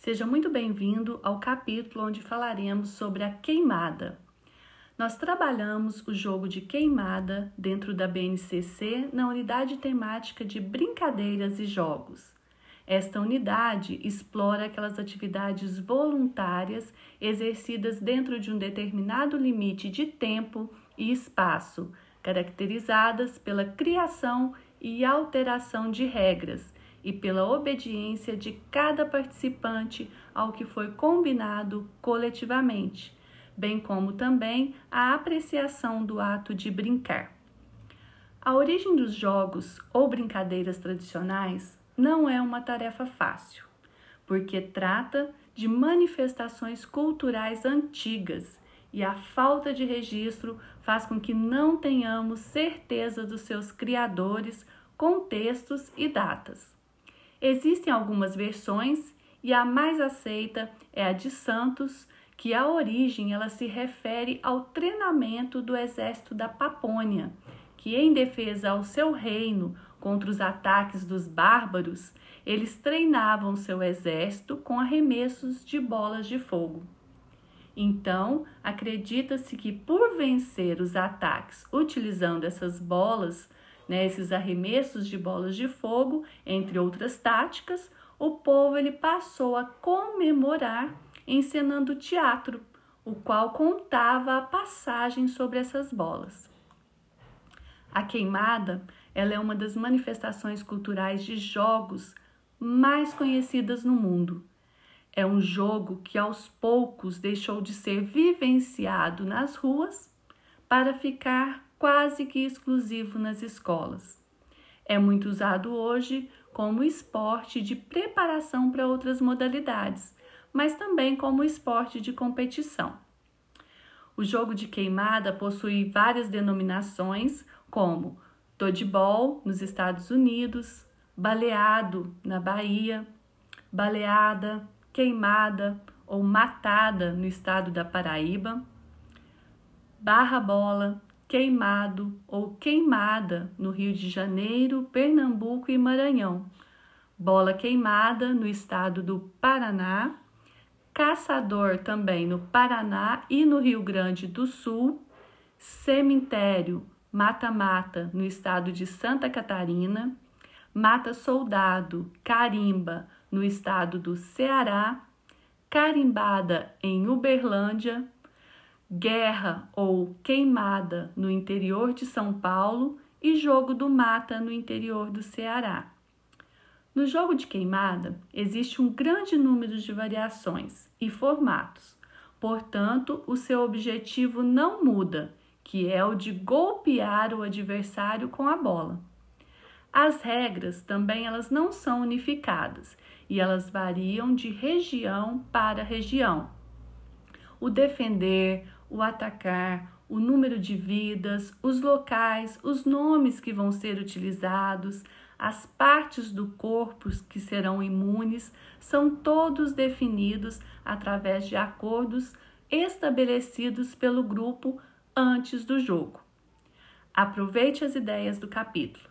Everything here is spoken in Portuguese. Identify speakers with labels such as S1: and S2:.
S1: Seja muito bem-vindo ao capítulo onde falaremos sobre a queimada. Nós trabalhamos o jogo de queimada dentro da BNCC na unidade temática de brincadeiras e jogos. Esta unidade explora aquelas atividades voluntárias exercidas dentro de um determinado limite de tempo e espaço, caracterizadas pela criação e alteração de regras e pela obediência de cada participante ao que foi combinado coletivamente, bem como também a apreciação do ato de brincar. A origem dos jogos ou brincadeiras tradicionais não é uma tarefa fácil, porque trata de manifestações culturais antigas e a falta de registro faz com que não tenhamos certeza dos seus criadores, contextos e datas. Existem algumas versões e a mais aceita é a de Santos, que a origem ela se refere ao treinamento do exército da Papônia, que em defesa ao seu reino contra os ataques dos bárbaros, eles treinavam seu exército com arremessos de bolas de fogo. Então, acredita-se que por vencer os ataques utilizando essas bolas, né, esses arremessos de bolas de fogo, entre outras táticas, o povo ele passou a comemorar encenando teatro, o qual contava a passagem sobre essas bolas. A queimada ela é uma das manifestações culturais de jogos mais conhecidas no mundo. É um jogo que aos poucos deixou de ser vivenciado nas ruas para ficar quase que exclusivo nas escolas. É muito usado hoje como esporte de preparação para outras modalidades, mas também como esporte de competição. O jogo de queimada possui várias denominações, como dodgeball nos Estados Unidos, baleado na Bahia, baleada, queimada ou matada no estado da Paraíba, barra bola, queimado ou queimada no Rio de Janeiro, Pernambuco e Maranhão, bola queimada no estado do Paraná, caçador também no Paraná e no Rio Grande do Sul, cemitério mata-mata no estado de Santa Catarina, mata-soldado, carimba no estado do Ceará, carimbada em Uberlândia, guerra ou queimada no interior de São Paulo e jogo do mata no interior do Ceará. No jogo de queimada, existe um grande número de variações e formatos, portanto, o seu objetivo não muda, que é o de golpear o adversário com a bola. As regras também elas não são unificadas e elas variam de região para região. O defender, o atacar, o número de vidas, os locais, os nomes que vão ser utilizados, as partes do corpo que serão imunes, são todos definidos através de acordos estabelecidos pelo grupo antes do jogo. Aproveite as ideias do capítulo.